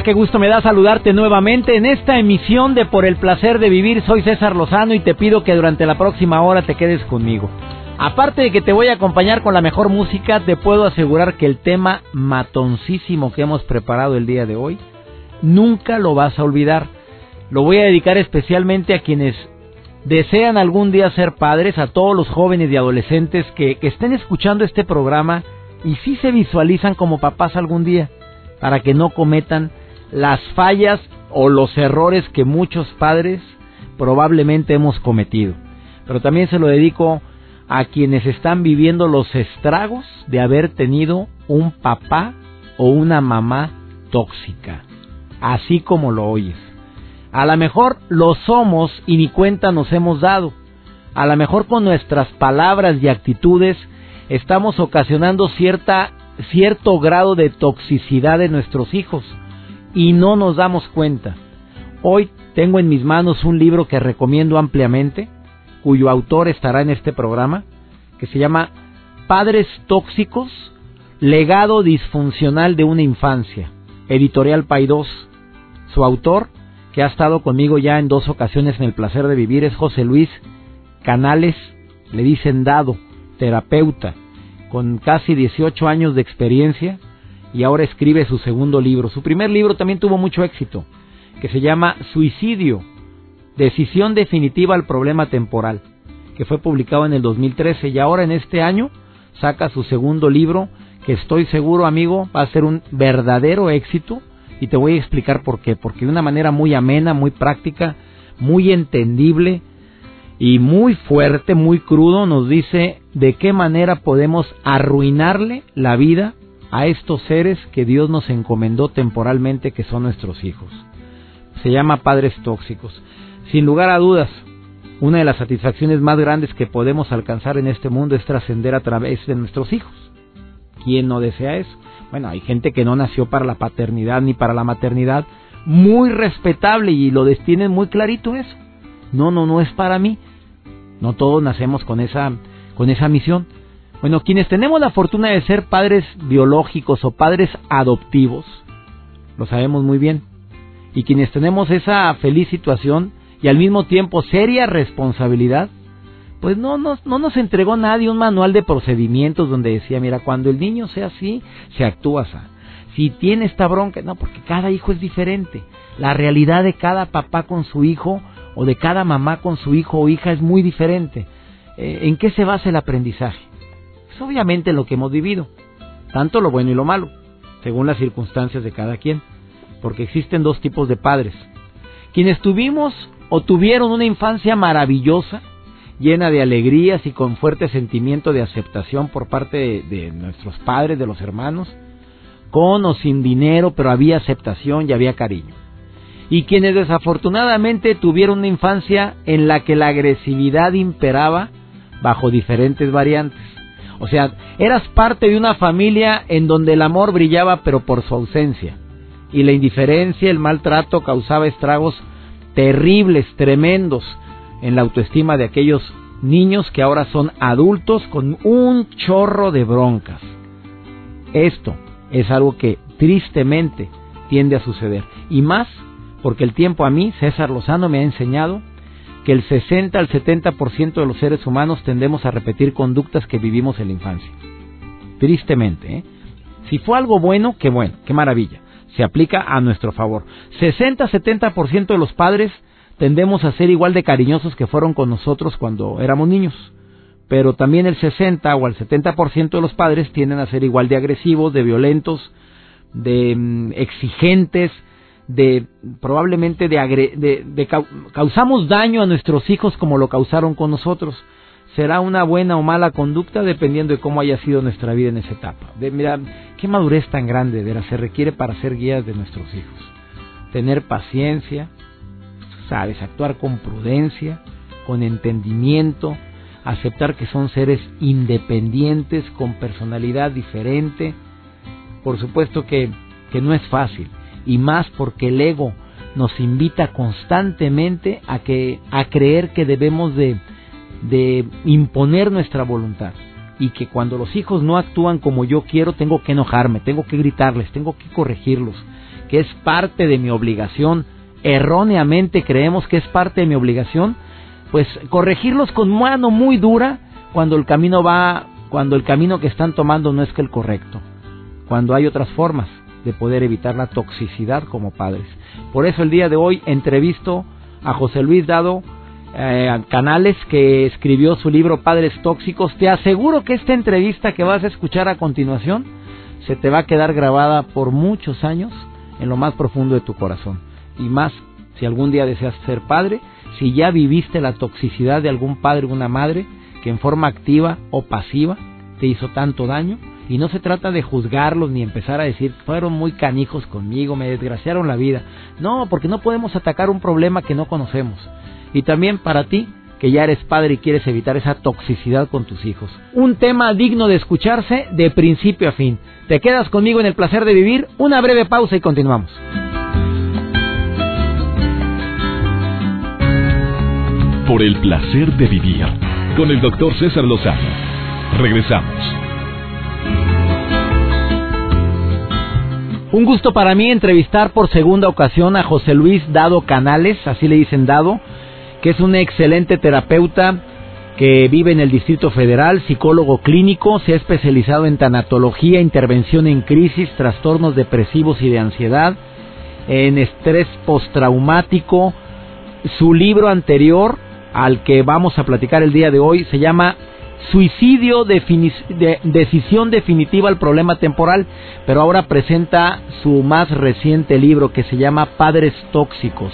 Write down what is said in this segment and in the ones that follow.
Ah, qué gusto me da saludarte nuevamente en esta emisión de Por el placer de vivir. Soy César Lozano y te pido que durante la próxima hora te quedes conmigo. Aparte de que te voy a acompañar con la mejor música, te puedo asegurar que el tema matoncísimo que hemos preparado el día de hoy, nunca lo vas a olvidar. Lo voy a dedicar especialmente a quienes desean algún día ser padres, a todos los jóvenes y adolescentes que, estén escuchando este programa y sí se visualizan como papás algún día, para que no cometan las fallas o los errores que muchos padres probablemente hemos cometido. Pero también se lo dedico a quienes están viviendo los estragos de haber tenido un papá o una mamá tóxica, así como lo oyes. A lo mejor lo somos y ni cuenta nos hemos dado. A lo mejor con nuestras palabras y actitudes estamos ocasionando cierta, cierto grado de toxicidad en nuestros hijos y no nos damos cuenta. Hoy tengo en mis manos un libro que recomiendo ampliamente, cuyo autor estará en este programa, que se llama Padres Tóxicos, Legado Disfuncional de una Infancia, editorial Paidós. Su autor, que ha estado conmigo ya en dos ocasiones en el placer de vivir, es José Luis Canales, le dicen dado, terapeuta, con casi 18 años de experiencia y ahora escribe su segundo libro. Su primer libro también tuvo mucho éxito, que se llama Suicidio, Decisión Definitiva al Problema Temporal, que fue publicado en el 2013 y ahora en este año saca su segundo libro, que estoy seguro, amigo, va a ser un verdadero éxito y te voy a explicar por qué, porque de una manera muy amena, muy práctica, muy entendible y muy fuerte, muy crudo, nos dice de qué manera podemos arruinarle la vida a estos seres que Dios nos encomendó temporalmente que son nuestros hijos. Se llama padres tóxicos. Sin lugar a dudas, una de las satisfacciones más grandes que podemos alcanzar en este mundo es trascender a través de nuestros hijos. ¿Quién no desea eso? Bueno, hay gente que no nació para la paternidad ni para la maternidad, muy respetable y lo destienen muy clarito eso. No, no, no es para mí. No todos nacemos con esa con esa misión. Bueno, quienes tenemos la fortuna de ser padres biológicos o padres adoptivos, lo sabemos muy bien. Y quienes tenemos esa feliz situación y al mismo tiempo seria responsabilidad, pues no nos, no nos entregó nadie un manual de procedimientos donde decía, mira, cuando el niño sea así, se actúa así. Si tiene esta bronca, no, porque cada hijo es diferente. La realidad de cada papá con su hijo o de cada mamá con su hijo o hija es muy diferente. Eh, ¿En qué se basa el aprendizaje? Obviamente lo que hemos vivido, tanto lo bueno y lo malo, según las circunstancias de cada quien, porque existen dos tipos de padres. Quienes tuvimos o tuvieron una infancia maravillosa, llena de alegrías y con fuerte sentimiento de aceptación por parte de, de, nuestros padres, de los hermanos, con o sin dinero, pero había aceptación y había cariño. Y quienes desafortunadamente tuvieron una infancia en la que la agresividad imperaba bajo diferentes variantes. O sea, eras parte de una familia en donde el amor brillaba pero por su ausencia. Y la indiferencia, el maltrato causaba estragos terribles, tremendos en la autoestima de aquellos niños que ahora son adultos con un chorro de broncas. Esto es algo que tristemente tiende a suceder. Y más porque el tiempo a mí, César Lozano, me ha enseñado que el 60 al 70% de los seres humanos tendemos a repetir conductas que vivimos en la infancia. Tristemente, ¿eh? Si fue algo bueno, qué bueno, qué maravilla. Se aplica a nuestro favor. 60-70% de los padres tendemos a ser igual de cariñosos que fueron con nosotros cuando éramos niños. Pero también el 60 o el 70% de los padres tienden a ser igual de agresivos, de violentos, de mm, exigentes, de probablemente de, de, causamos daño a nuestros hijos como lo causaron con nosotros. será una buena o mala conducta dependiendo de cómo haya sido nuestra vida en esa etapa. De, mira, qué madurez tan grande de se requiere para ser guías de nuestros hijos. Tener paciencia, sabes, actuar con prudencia, con entendimiento, aceptar que son seres independientes, con personalidad diferente. Por supuesto que, que no es fácil, y más porque el ego nos invita constantemente a, que, a creer que debemos de, de imponer nuestra voluntad y que cuando los hijos no actúan como yo quiero tengo que enojarme, tengo que gritarles, tengo que corregirlos, que es parte de mi obligación. Erróneamente creemos que es parte de mi obligación pues corregirlos con mano muy dura cuando el camino va, cuando el camino que están tomando no es que el correcto, cuando hay otras formas de poder evitar la toxicidad como padres. Por eso el día de hoy entrevisto a José Luis Dado eh, Canales que escribió su libro Padres Tóxicos. Te aseguro que esta entrevista que vas a escuchar a continuación se te va a quedar grabada por muchos años en lo más profundo de tu corazón. Y más si algún día deseas ser padre si ya viviste la toxicidad de algún padre o una madre que en forma activa o pasiva te hizo tanto daño. Y no se trata de juzgarlos ni empezar a decir, fueron muy canijos conmigo, me desgraciaron la vida. No, porque no podemos atacar un problema que no conocemos. Y también para ti, que ya eres padre y quieres evitar esa toxicidad con tus hijos. Un tema digno de escucharse de principio a fin. Te quedas conmigo en el placer de vivir. Una breve pausa y continuamos. por el placer de vivir con el doctor César Lozano. Regresamos. Un gusto para mí entrevistar por segunda ocasión a José Luis Dado Canales, así le dicen Dado, que es un excelente terapeuta que vive en el Distrito Federal, psicólogo clínico, se ha especializado en tanatología, intervención en crisis, trastornos depresivos y de ansiedad, en estrés postraumático. Su libro anterior al que vamos a platicar el día de hoy se llama Suicidio, de, decisión definitiva al problema temporal, pero ahora presenta su más reciente libro que se llama Padres Tóxicos,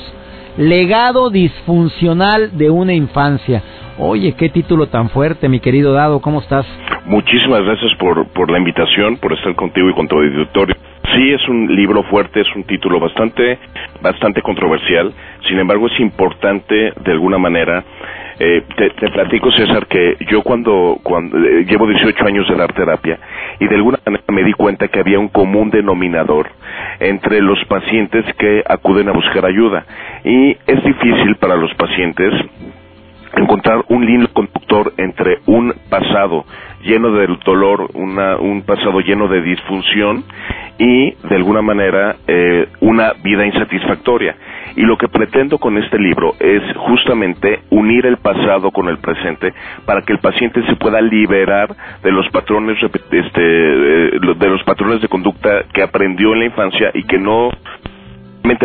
legado disfuncional de una infancia. Oye, qué título tan fuerte, mi querido Dado, ¿cómo estás? Muchísimas gracias por, por la invitación, por estar contigo y con tu auditorio. Sí, es un libro fuerte, es un título bastante, bastante controversial. Sin embargo, es importante de alguna manera. Eh, te, platico, César, que yo cuando, cuando eh, llevo 18 años de dar terapia y de alguna manera me di cuenta que había un común denominador entre los pacientes que acuden a buscar ayuda. Y es difícil para los pacientes encontrar un hilo conductor entre un pasado lleno de dolor, un pasado lleno de disfunción y de alguna manera eh, una vida insatisfactoria. Y lo que pretendo con este libro es justamente unir el pasado con el presente para que el paciente se pueda liberar de los patrones este, eh, de los patrones de conducta que aprendió en la infancia y que no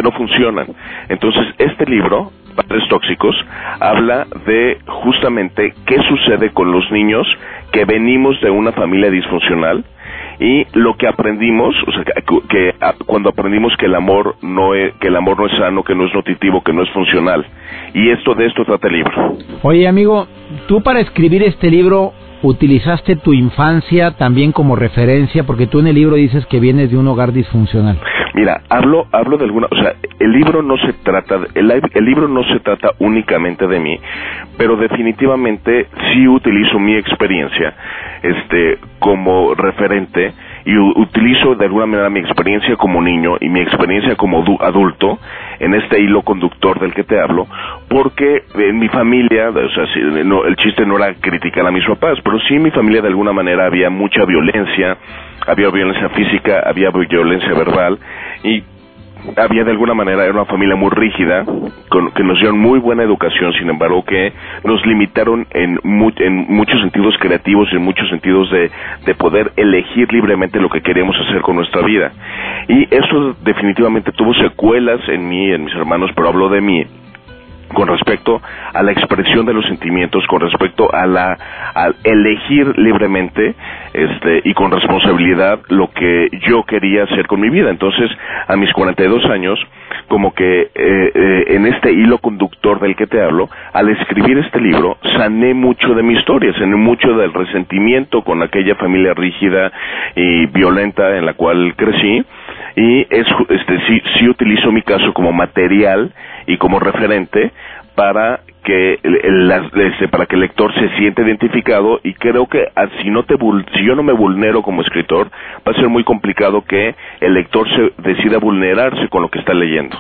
no funcionan. Entonces, este libro, Padres Tóxicos, habla de justamente qué sucede con los niños que venimos de una familia disfuncional y lo que aprendimos, o sea, que, cuando aprendimos que el amor no es, que el amor no es sano, que no es nutritivo, que no es funcional. Y esto de esto trata el libro. Oye, amigo, tú para escribir este libro utilizaste tu infancia también como referencia, porque tú en el libro dices que vienes de un hogar disfuncional. Mira, hablo, hablo de alguna, o sea, el libro no se trata, el, el libro no se trata únicamente de mí, pero definitivamente sí utilizo mi experiencia, este, como referente y utilizo de alguna manera mi experiencia como niño y mi experiencia como adulto en este hilo conductor del que te hablo, porque en mi familia, o sea, el chiste no era criticar a mis papás, pero sí en mi familia de alguna manera había mucha violencia, había violencia física, había violencia verbal y había de alguna manera, era una familia muy rígida, con, que nos dieron muy buena educación, sin embargo que nos limitaron en, en muchos sentidos creativos y en muchos sentidos de, de poder elegir libremente lo que queríamos hacer con nuestra vida. Y eso definitivamente tuvo secuelas en mí, en mis hermanos, pero hablo de mí, con respecto a la expresión de los sentimientos, con respecto a la elegir libremente este y con responsabilidad lo que yo quería hacer con mi vida. Entonces, a mis 42 años, como que eh, eh, en este hilo conductor del que te hablo, al escribir este libro, sané mucho de mi historia, sané mucho del resentimiento con aquella familia rígida y violenta en la cual crecí y es, este, sí, sí utilizo mi caso como material y como referente para que el, este, para que el lector se siente identificado y creo que ah, si no te si yo no me vulnero como escritor va a ser muy complicado que el lector se decida vulnerarse con lo que está leyendo.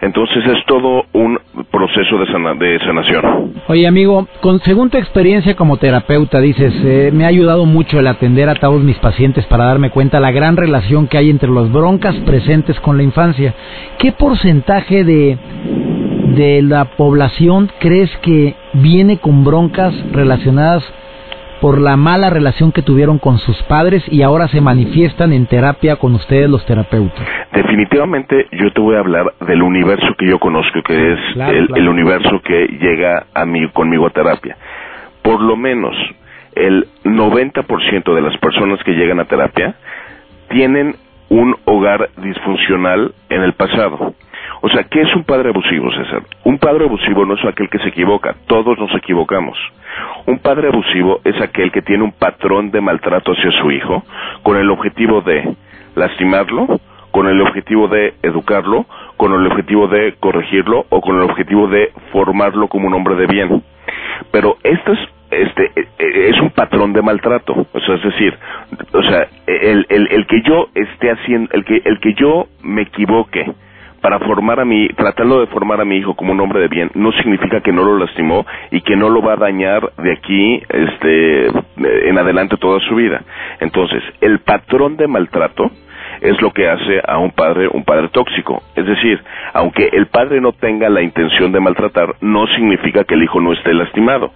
Entonces es todo un proceso de, de sanación. Oye amigo con según tu experiencia como terapeuta dices eh, me ha ayudado mucho el atender a todos mis pacientes para darme cuenta la gran relación que hay entre los broncas presentes con la infancia. Qué porcentaje de de la población crees que viene con broncas relacionadas por la mala relación que tuvieron con sus padres y ahora se manifiestan en terapia con ustedes los terapeutas? Definitivamente yo te voy a hablar del universo que yo conozco, que es el, universo que llega a mí conmigo a terapia. Por lo menos el 90% de las personas que llegan a terapia tienen un hogar disfuncional en el pasado. O sea, ¿qué es un padre abusivo, César? Un padre abusivo no es aquel que se equivoca, todos nos equivocamos. Un padre abusivo es aquel que tiene un patrón de maltrato hacia su hijo con el objetivo de lastimarlo, con el objetivo de educarlo, con el objetivo de corregirlo o con el objetivo de formarlo como un hombre de bien. Pero esto es este es un patrón de maltrato o sea es decir o sea el, el, el que yo esté haciendo el que el que yo me equivoque para formar a mi, tratando de formar a mi hijo como un hombre de bien, no significa que no lo lastimó y que no lo va a dañar de aquí, este, en adelante toda su vida. Entonces, el patrón de maltrato es lo que hace a un padre un padre tóxico. Es decir, aunque el padre no tenga la intención de maltratar, no significa que el hijo no esté lastimado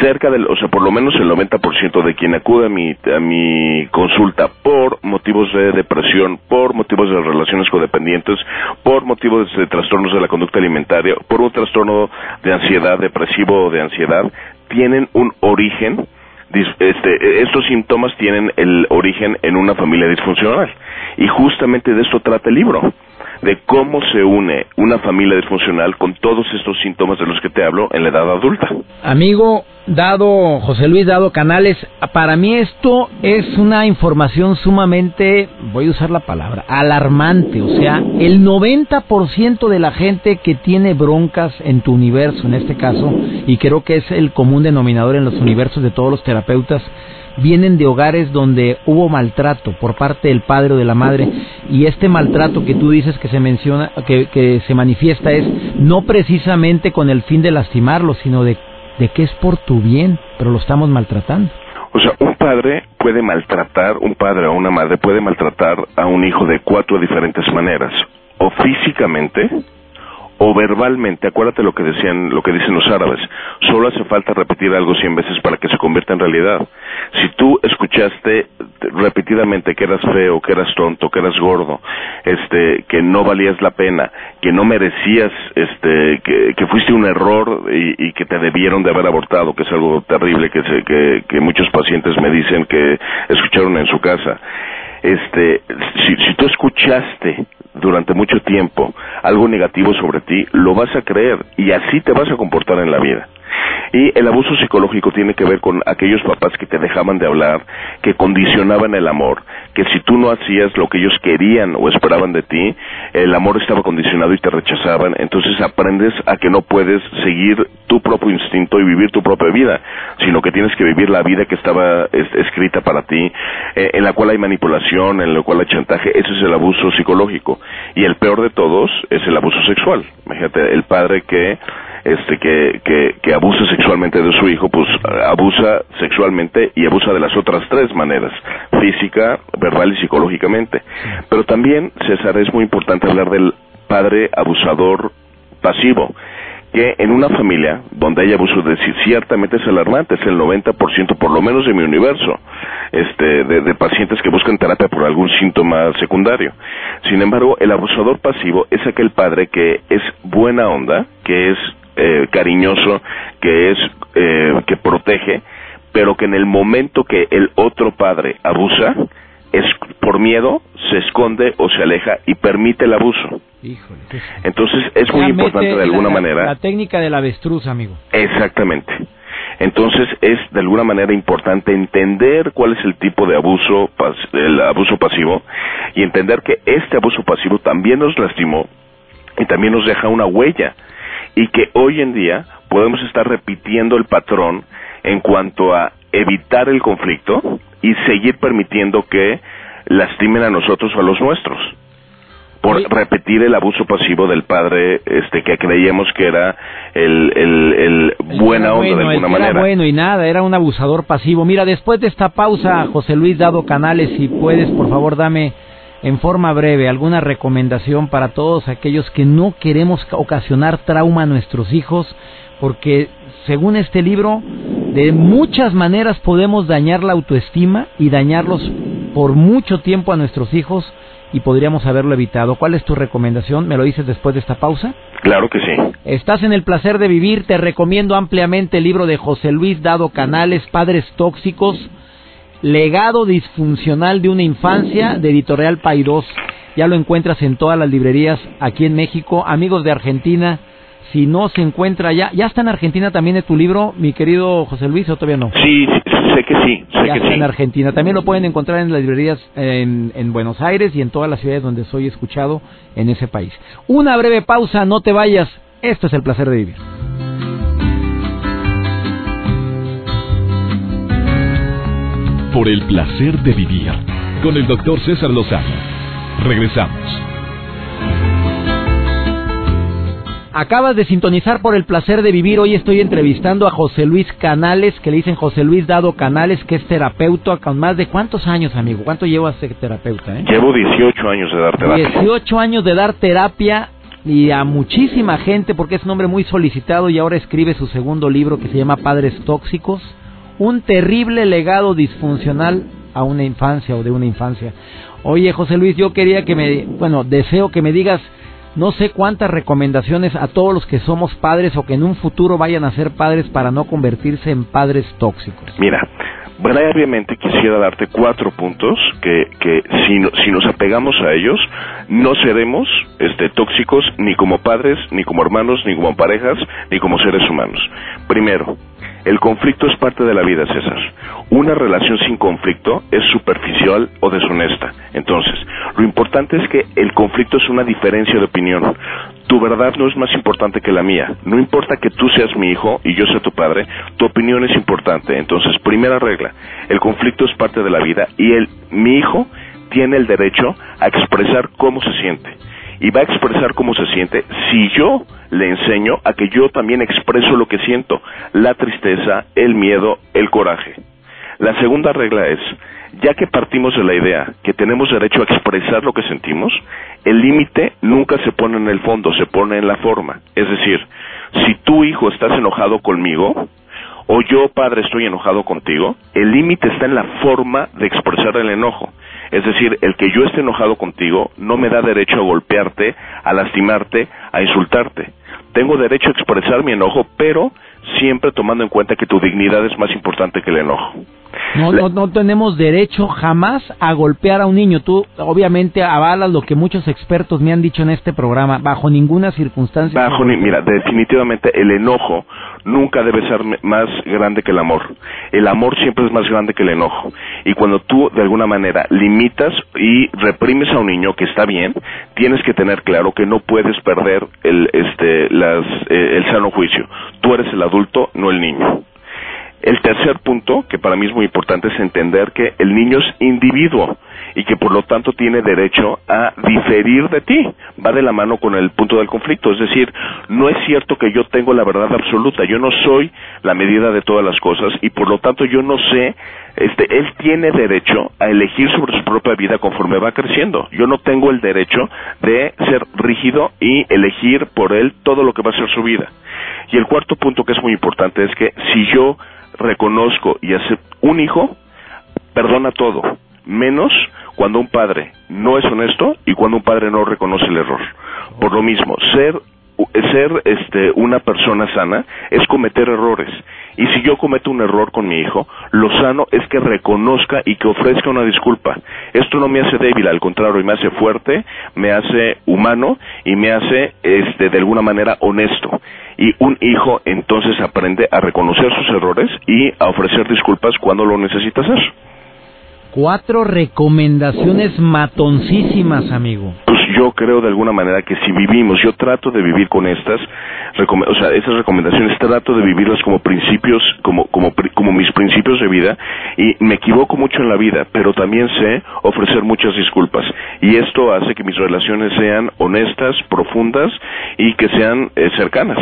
cerca del, o sea, por lo menos el 90% de quien acude a mi, a mi consulta por motivos de depresión, por motivos de relaciones codependientes, por motivos de trastornos de la conducta alimentaria, por un trastorno de ansiedad, depresivo o de ansiedad, tienen un origen, este, estos síntomas tienen el origen en una familia disfuncional. Y justamente de esto trata el libro de cómo se une una familia disfuncional con todos estos síntomas de los que te hablo en la edad adulta. Amigo, dado José Luis Dado Canales, para mí esto es una información sumamente, voy a usar la palabra, alarmante. O sea, el 90% de la gente que tiene broncas en tu universo, en este caso, y creo que es el común denominador en los universos de todos los terapeutas, vienen de hogares donde hubo maltrato por parte del padre o de la madre y este maltrato que tú dices que se menciona que, que se manifiesta es no precisamente con el fin de lastimarlo sino de, de que es por tu bien pero lo estamos maltratando o sea, un padre puede maltratar, un padre o una madre puede maltratar a un hijo de cuatro diferentes maneras. O físicamente, o verbalmente, acuérdate lo que decían, lo que dicen los árabes, solo hace falta repetir algo cien veces para que se convierta en realidad. Si tú escuchaste repetidamente que eras feo, que eras tonto, que eras gordo, este, que no valías la pena, que no merecías, este, que, fuiste un error y, que te debieron de haber abortado, que es algo terrible que, que, que muchos pacientes me dicen que escucharon en su casa. Este, si, si tú escuchaste durante mucho tiempo algo negativo sobre ti, lo vas a creer y así te vas a comportar en la vida. Y el abuso psicológico tiene que ver con aquellos papás que te dejaban de hablar, que condicionaban el amor, que si tú no hacías lo que ellos querían o esperaban de ti, el amor estaba condicionado y te rechazaban. Entonces aprendes a que no puedes seguir tu propio instinto y vivir tu propia vida, sino que tienes que vivir la vida que estaba escrita para ti, eh, en la cual hay manipulación, en la cual hay chantaje. Ese es el abuso psicológico. Y el peor de todos es el abuso sexual. Imagínate, el padre que este que, que, que abusa sexualmente de su hijo, pues abusa sexualmente y abusa de las otras tres maneras, física, verbal y psicológicamente. Pero también, César, es muy importante hablar del padre abusador pasivo que en una familia donde hay abuso de ciertamente es alarmante, es el 90% por lo menos de mi universo, este, de, de, pacientes que buscan terapia por algún síntoma secundario. Sin embargo, el abusador pasivo es aquel padre que es buena onda, que es eh, cariñoso, que es eh, que protege, pero que en el momento que el otro padre abusa, es por miedo se esconde o se aleja y permite el abuso. Entonces es muy importante de alguna manera. La técnica del avestruz, amigo. Exactamente. Entonces es de alguna manera importante entender cuál es el tipo de abuso, el abuso pasivo y entender que este abuso pasivo también nos lastimó y también nos deja una huella y que hoy en día podemos estar repitiendo el patrón en cuanto a evitar el conflicto y seguir permitiendo que lastimen a nosotros o a los nuestros por repetir el abuso pasivo del padre este que creíamos que era el, el, buena onda de alguna manera. Era bueno y nada, era un abusador pasivo. Mira, después de esta pausa, José Luis Dado Canales, si puedes, por favor, dame en forma breve alguna recomendación para todos aquellos que no queremos ocasionar trauma a nuestros hijos, porque según este libro, de muchas maneras podemos dañar la autoestima y dañarlos por mucho tiempo a nuestros hijos y podríamos haberlo evitado. ¿Cuál es tu recomendación? ¿Me lo dices después de esta pausa? Claro que sí. Estás en el placer de vivir. Te recomiendo ampliamente el libro de José Luis Dado Canales, Padres Tóxicos, Legado Disfuncional de una Infancia, de Editorial Paidós. Ya lo encuentras en todas las librerías aquí en México. Amigos de Argentina, si no se encuentra ya, ya está en Argentina también de tu libro, mi querido José Luis, o todavía no? Sí, sé que sí, sé ya que está en Argentina. También lo pueden encontrar en las librerías en, en Buenos Aires y en todas las ciudades donde soy escuchado en ese país. Una breve pausa, no te vayas. Esto es el placer de vivir. Por el placer de vivir con el doctor César Lozano. Regresamos. Acabas de sintonizar por el placer de vivir. Hoy estoy entrevistando a José Luis Canales, que le dicen José Luis Dado Canales, que es terapeuta con más de cuántos años, amigo. ¿Cuánto llevas ser terapeuta? Eh? Llevo 18 años de dar terapia. 18 años de dar terapia y a muchísima gente, porque es un hombre muy solicitado y ahora escribe su segundo libro que se llama Padres Tóxicos. Un terrible legado disfuncional a una infancia o de una infancia. Oye, José Luis, yo quería que me, bueno, deseo que me digas no sé cuántas recomendaciones a todos los que somos padres o que en un futuro vayan a ser padres para no convertirse en padres tóxicos. Mira, brevemente quisiera darte cuatro puntos que, que si, si nos apegamos a ellos, no seremos este, tóxicos ni como padres, ni como hermanos, ni como parejas, ni como seres humanos. Primero, el conflicto es parte de la vida, César. Una relación sin conflicto es superficial o deshonesta. Entonces, lo importante es que el conflicto es una diferencia de opinión. Tu verdad no es más importante que la mía. No importa que tú seas mi hijo y yo sea tu padre, tu opinión es importante. Entonces, primera regla, el conflicto es parte de la vida y el, mi hijo tiene el derecho a expresar cómo se siente y va a expresar cómo se siente si yo le enseño a que yo también expreso lo que siento, la tristeza, el miedo, el coraje. La segunda regla es, ya que partimos de la idea que tenemos derecho a expresar lo que sentimos, el límite nunca se pone en el fondo, se pone en la forma. Es decir, si tu hijo estás enojado conmigo, o yo, padre, estoy enojado contigo, el límite está en la forma de expresar el enojo. Es decir, el que yo esté enojado contigo no me da derecho a golpearte, a lastimarte, a insultarte. Tengo derecho a expresar mi enojo, pero siempre tomando en cuenta que tu dignidad es más importante que el enojo. No, no, no, tenemos derecho jamás a golpear a un niño. Tú obviamente avalas lo que muchos expertos me han dicho en este programa. Bajo ninguna circunstancia. Bajo mira, definitivamente el enojo nunca debe ser más grande que el amor. El amor siempre es más grande que el enojo. Y cuando tú de alguna manera limitas y reprimes a un niño que está bien, tienes que tener claro que no puedes perder el, este, las, eh, el sano juicio. Tú eres el adulto, no el niño. El tercer punto, que para mí es muy importante, es entender que el niño es individuo y que por lo tanto tiene derecho a diferir de ti. Va de la mano con el punto del conflicto. Es decir, no es cierto que yo tengo la verdad absoluta. Yo no soy la medida de todas las cosas y por lo tanto yo no sé, este, él tiene derecho a elegir sobre su propia vida conforme va creciendo. Yo no tengo el derecho de ser rígido y elegir por él todo lo que va a ser su vida. Y el cuarto punto que es muy importante es que si yo reconozco y hace un hijo, perdona todo, menos cuando un padre no es honesto y cuando un padre no reconoce el error. Por lo mismo, ser ser este, una persona sana es cometer errores. Y si yo cometo un error con mi hijo, lo sano es que reconozca y que ofrezca una disculpa. Esto no me hace débil, al contrario, me hace fuerte, me hace humano y me hace este, de alguna manera honesto. Y un hijo entonces aprende a reconocer sus errores y a ofrecer disculpas cuando lo necesita hacer. Cuatro recomendaciones matoncísimas, amigo. Pues yo creo de alguna manera que si vivimos, yo trato de vivir con estas, o sea, estas recomendaciones, trato de vivirlas como principios, como, como, como mis principios de vida, y me equivoco mucho en la vida, pero también sé ofrecer muchas disculpas. Y esto hace que mis relaciones sean honestas, profundas y que sean eh, cercanas.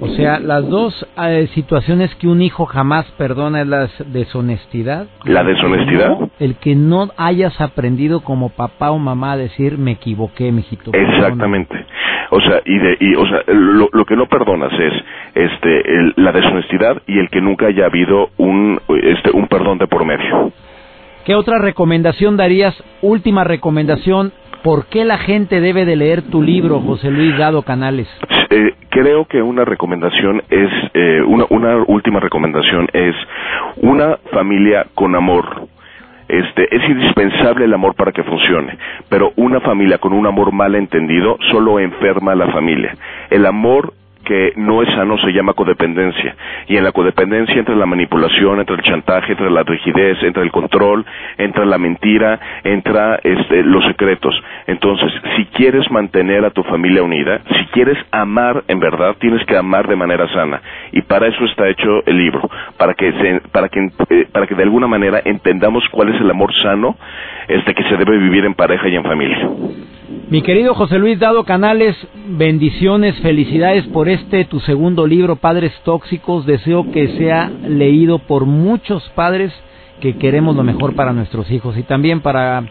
O sea, las dos eh, situaciones que un hijo jamás perdona es la deshonestidad. La deshonestidad. el que no hayas aprendido como papá o mamá a decir me equivoqué, mijito. Exactamente. O sea, y, de, y o sea, lo, que no perdonas es este la deshonestidad y el que nunca haya habido un este un perdón de por medio. ¿Qué otra recomendación darías? Última recomendación ¿Por qué la gente debe de leer tu libro, José Luis Dado Canales? Eh, creo que una recomendación es, eh, una, una última recomendación es una familia con amor. Este, es indispensable el amor para que funcione, pero una familia con un amor mal entendido solo enferma a la familia. El amor que no es sano se llama codependencia. Y en la codependencia entra la manipulación, entra el chantaje, entra la rigidez, entra el control, entra la mentira, entra este, los secretos. Entonces, si quieres mantener a tu familia unida, si quieres amar en verdad, tienes que amar de manera sana. Y para eso está hecho el libro, para que, para que, eh, para que de alguna manera entendamos cuál es el amor sano este, que se debe vivir en pareja y en familia. Mi querido José Luis Dado Canales, bendiciones, felicidades por este tu segundo libro, Padres Tóxicos. Deseo que sea leído por muchos padres que queremos lo mejor para nuestros hijos y también para,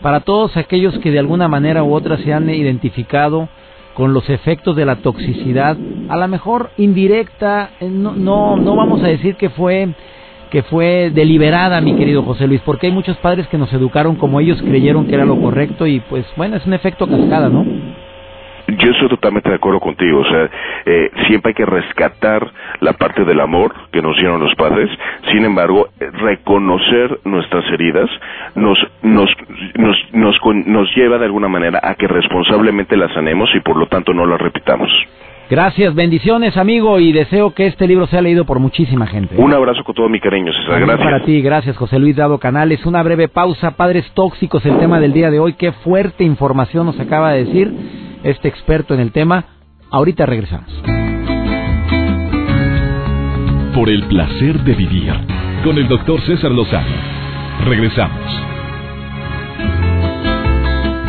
para todos aquellos que de alguna manera u otra se han identificado con los efectos de la toxicidad, a lo mejor indirecta, eh, no, no, no vamos a decir que fue que fue deliberada, mi querido José Luis, porque hay muchos padres que nos educaron como ellos creyeron que era lo correcto y pues bueno, es un efecto cascada, ¿no? Yo estoy totalmente de acuerdo contigo, o sea, eh, siempre hay que rescatar la parte del amor que nos dieron los padres, sin embargo, reconocer nuestras heridas nos, nos, nos, nos, nos lleva de alguna manera a que responsablemente las sanemos y por lo tanto no las repitamos. Gracias, bendiciones, amigo, y deseo que este libro sea leído por muchísima gente. Un abrazo con todo mi cariño, César. Gracias. Para ti, gracias, José Luis Dado Canales. Una breve pausa. Padres tóxicos, el tema del día de hoy. Qué fuerte información nos acaba de decir este experto en el tema. Ahorita regresamos. Por el placer de vivir, con el doctor César Lozano. Regresamos.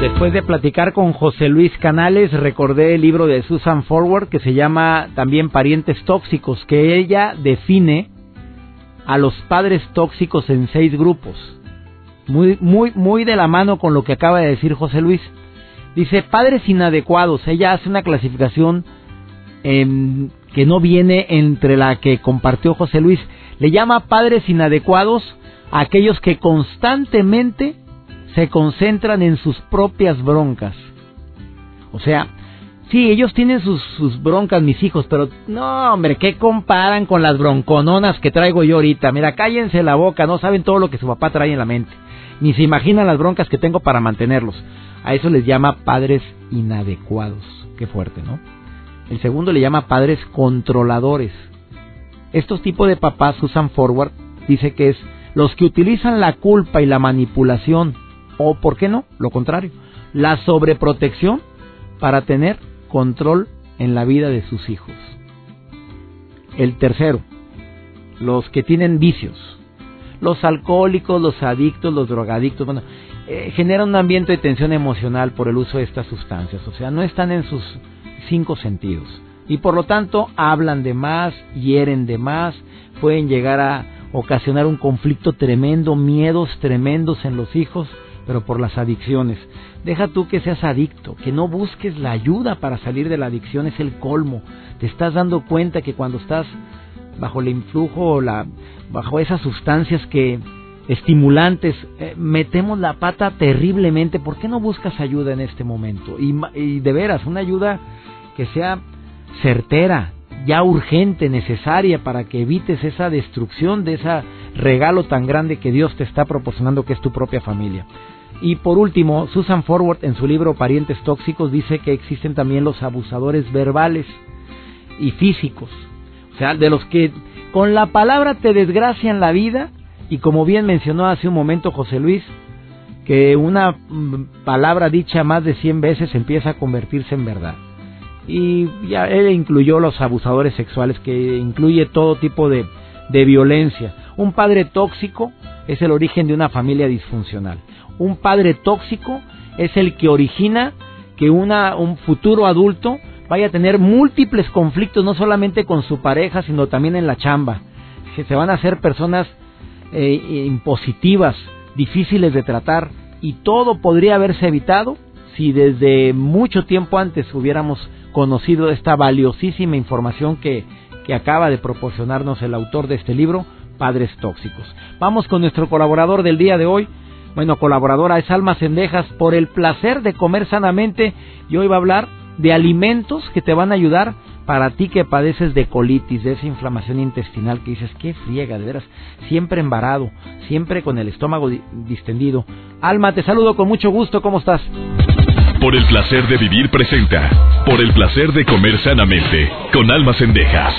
Después de platicar con José Luis Canales, recordé el libro de Susan Forward que se llama también Parientes Tóxicos, que ella define a los padres tóxicos en seis grupos. Muy, muy, muy de la mano con lo que acaba de decir José Luis. Dice padres inadecuados. Ella hace una clasificación em, que no viene entre la que compartió José Luis. Le llama padres inadecuados a aquellos que constantemente se concentran en sus propias broncas. O sea, sí, ellos tienen sus, sus, broncas, mis hijos, pero no, hombre, ¿qué comparan con las broncononas que traigo yo ahorita? Mira, cállense la boca, no saben todo lo que su papá trae en la mente, ni se imaginan las broncas que tengo para mantenerlos. A eso les llama padres inadecuados. Qué fuerte, ¿no? El segundo le llama padres controladores. Estos tipos de papás usan forward, dice que es los que utilizan la culpa y la manipulación o, ¿por qué no? Lo contrario, la sobreprotección para tener control en la vida de sus hijos. El tercero, los que tienen vicios. Los alcohólicos, los adictos, los drogadictos, bueno, eh, generan un ambiente de tensión emocional por el uso de estas sustancias. O sea, no están en sus cinco sentidos. Y por lo tanto hablan de más, hieren de más, pueden llegar a ocasionar un conflicto tremendo, miedos tremendos en los hijos pero por las adicciones. Deja tú que seas adicto, que no busques la ayuda para salir de la adicción, es el colmo. Te estás dando cuenta que cuando estás bajo el influjo o la, bajo esas sustancias que estimulantes, eh, metemos la pata terriblemente. ¿Por qué no buscas ayuda en este momento? Y, y de veras, una ayuda que sea certera, ya urgente, necesaria para que evites esa destrucción de ese regalo tan grande que Dios te está proporcionando que es tu propia familia. Y por último, Susan Forward en su libro Parientes Tóxicos dice que existen también los abusadores verbales y físicos. O sea, de los que con la palabra te desgracian la vida y como bien mencionó hace un momento José Luis, que una mm, palabra dicha más de 100 veces empieza a convertirse en verdad. Y ya él incluyó los abusadores sexuales, que incluye todo tipo de, de violencia. Un padre tóxico es el origen de una familia disfuncional. Un padre tóxico es el que origina que una, un futuro adulto vaya a tener múltiples conflictos, no solamente con su pareja, sino también en la chamba. Se van a hacer personas eh, impositivas, difíciles de tratar, y todo podría haberse evitado si desde mucho tiempo antes hubiéramos conocido esta valiosísima información que, que acaba de proporcionarnos el autor de este libro, Padres Tóxicos. Vamos con nuestro colaborador del día de hoy. Bueno, colaboradora es Alma Cendejas por el placer de comer sanamente y hoy va a hablar de alimentos que te van a ayudar para ti que padeces de colitis, de esa inflamación intestinal que dices, qué friega, de veras, siempre embarado, siempre con el estómago distendido. Alma, te saludo con mucho gusto, ¿cómo estás? Por el placer de vivir presenta, por el placer de comer sanamente, con Alma Cendejas.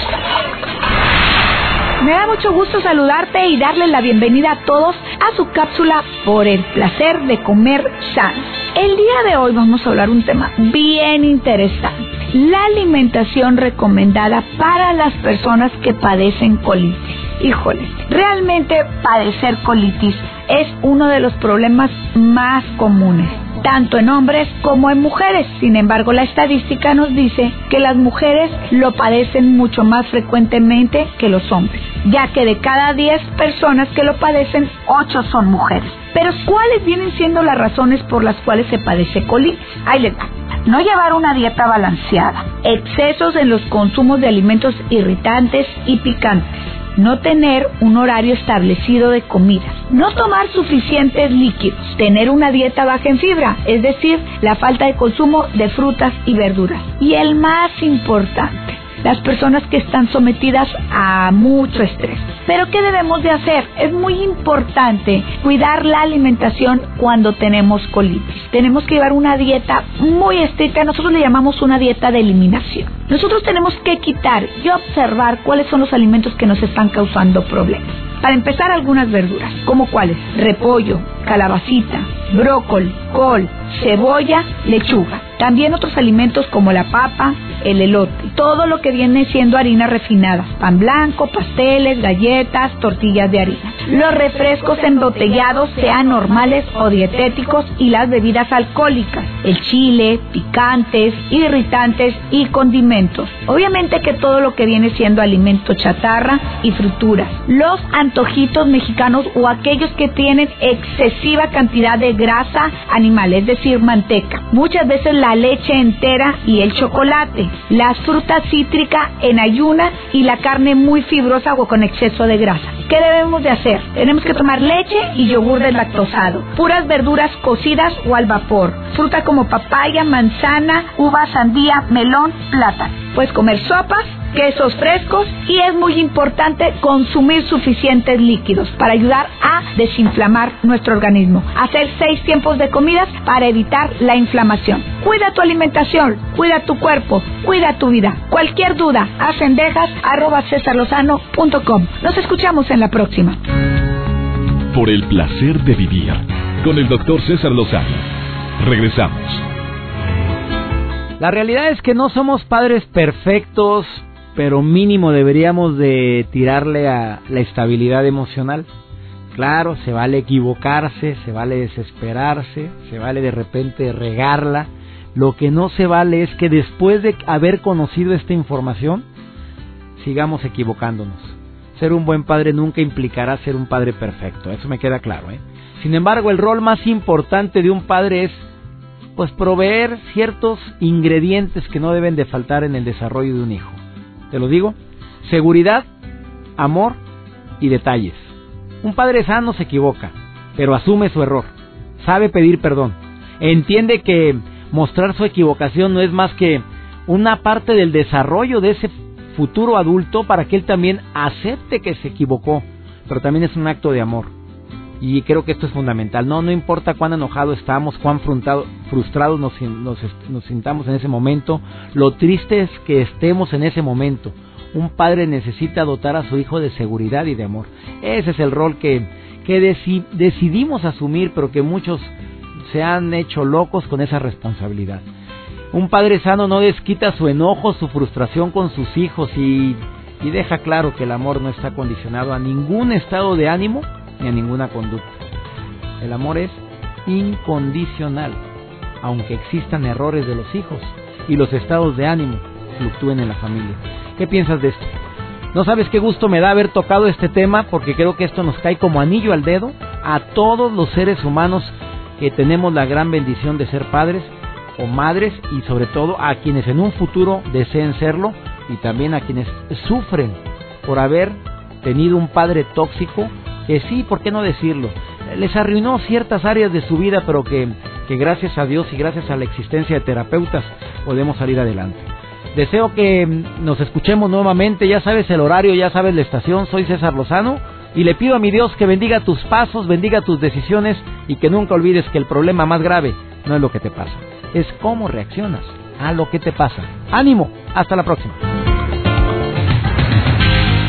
Me da mucho gusto saludarte y darle la bienvenida a todos a su cápsula por el placer de comer sano. El día de hoy vamos a hablar un tema bien interesante. La alimentación recomendada para las personas que padecen colitis. Híjole, realmente padecer colitis es uno de los problemas más comunes tanto en hombres como en mujeres. Sin embargo, la estadística nos dice que las mujeres lo padecen mucho más frecuentemente que los hombres, ya que de cada 10 personas que lo padecen, 8 son mujeres. Pero ¿cuáles vienen siendo las razones por las cuales se padece colitis? Ahí les va. No llevar una dieta balanceada, excesos en los consumos de alimentos irritantes y picantes, no tener un horario establecido de comidas, no tomar suficientes líquidos, tener una dieta baja en fibra, es decir, la falta de consumo de frutas y verduras. Y el más importante, las personas que están sometidas a mucho estrés. Pero ¿qué debemos de hacer? Es muy importante cuidar la alimentación cuando tenemos colitis. Tenemos que llevar una dieta muy estricta, nosotros le llamamos una dieta de eliminación. Nosotros tenemos que quitar y observar cuáles son los alimentos que nos están causando problemas. Para empezar, algunas verduras, como cuáles? Repollo, calabacita, brócoli, col, cebolla, lechuga. También otros alimentos como la papa, el elote, todo lo que viene siendo harina refinada, pan blanco, pasteles, galletas, tortillas de harina. Los refrescos embotellados, sean normales o dietéticos, y las bebidas alcohólicas, el chile, picantes, irritantes y condimentos. Obviamente que todo lo que viene siendo alimento chatarra y fruturas. Los antojitos mexicanos o aquellos que tienen excesiva cantidad de grasa animal, es decir, manteca. Muchas veces la leche entera y el chocolate, las frutas cítricas en ayuna y la carne muy fibrosa o con exceso de grasa. ¿Qué debemos de hacer? Tenemos que tomar leche y yogur deslactosado, puras verduras cocidas o al vapor, fruta como papaya, manzana, uva, sandía, melón, plátano. Puedes comer sopas, quesos frescos y es muy importante consumir suficientes líquidos para ayudar a desinflamar nuestro organismo. Hacer seis tiempos de comidas para evitar la inflamación. Cuida tu alimentación, cuida tu cuerpo, cuida tu vida. Cualquier duda, ascendejas arroba cesarlozano.com. Nos escuchamos en la próxima. Por el placer de vivir con el doctor César Lozano. Regresamos. La realidad es que no somos padres perfectos, pero mínimo deberíamos de tirarle a la estabilidad emocional. Claro, se vale equivocarse, se vale desesperarse, se vale de repente regarla. Lo que no se vale es que después de haber conocido esta información, sigamos equivocándonos. Ser un buen padre nunca implicará ser un padre perfecto, eso me queda claro. ¿eh? Sin embargo, el rol más importante de un padre es pues proveer ciertos ingredientes que no deben de faltar en el desarrollo de un hijo te lo digo, seguridad, amor y detalles. Un padre sano se equivoca, pero asume su error, sabe pedir perdón, entiende que mostrar su equivocación no es más que una parte del desarrollo de ese futuro adulto para que él también acepte que se equivocó, pero también es un acto de amor. Y creo que esto es fundamental. No, no importa cuán enojado estamos, cuán frustrados nos, nos, nos sintamos en ese momento, lo triste es que estemos en ese momento. Un padre necesita dotar a su hijo de seguridad y de amor. Ese es el rol que, que decidimos asumir, pero que muchos se han hecho locos con esa responsabilidad. Un padre sano no desquita su enojo, su frustración con sus hijos y, y deja claro que el amor no está condicionado a ningún estado de ánimo ni a ninguna conducta. El amor es incondicional, aunque existan errores de los hijos y los estados de ánimo fluctúen en la familia. ¿Qué piensas de esto? No sabes qué gusto me da haber tocado este tema porque creo que esto nos cae como anillo al dedo a todos los seres humanos que tenemos la gran bendición de ser padres o madres y sobre todo a quienes en un futuro deseen serlo y también a quienes sufren por haber tenido un padre tóxico que sí, ¿por qué no decirlo? Les arruinó ciertas áreas de su vida, pero que, que gracias a Dios y gracias a la existencia de terapeutas podemos salir adelante. Deseo que nos escuchemos nuevamente, ya sabes el horario, ya sabes la estación, soy César Lozano y le pido a mi Dios que bendiga tus pasos, bendiga tus decisiones y que nunca olvides que el problema más grave no es lo que te pasa, es cómo reaccionas a lo que te pasa. Ánimo, hasta la próxima.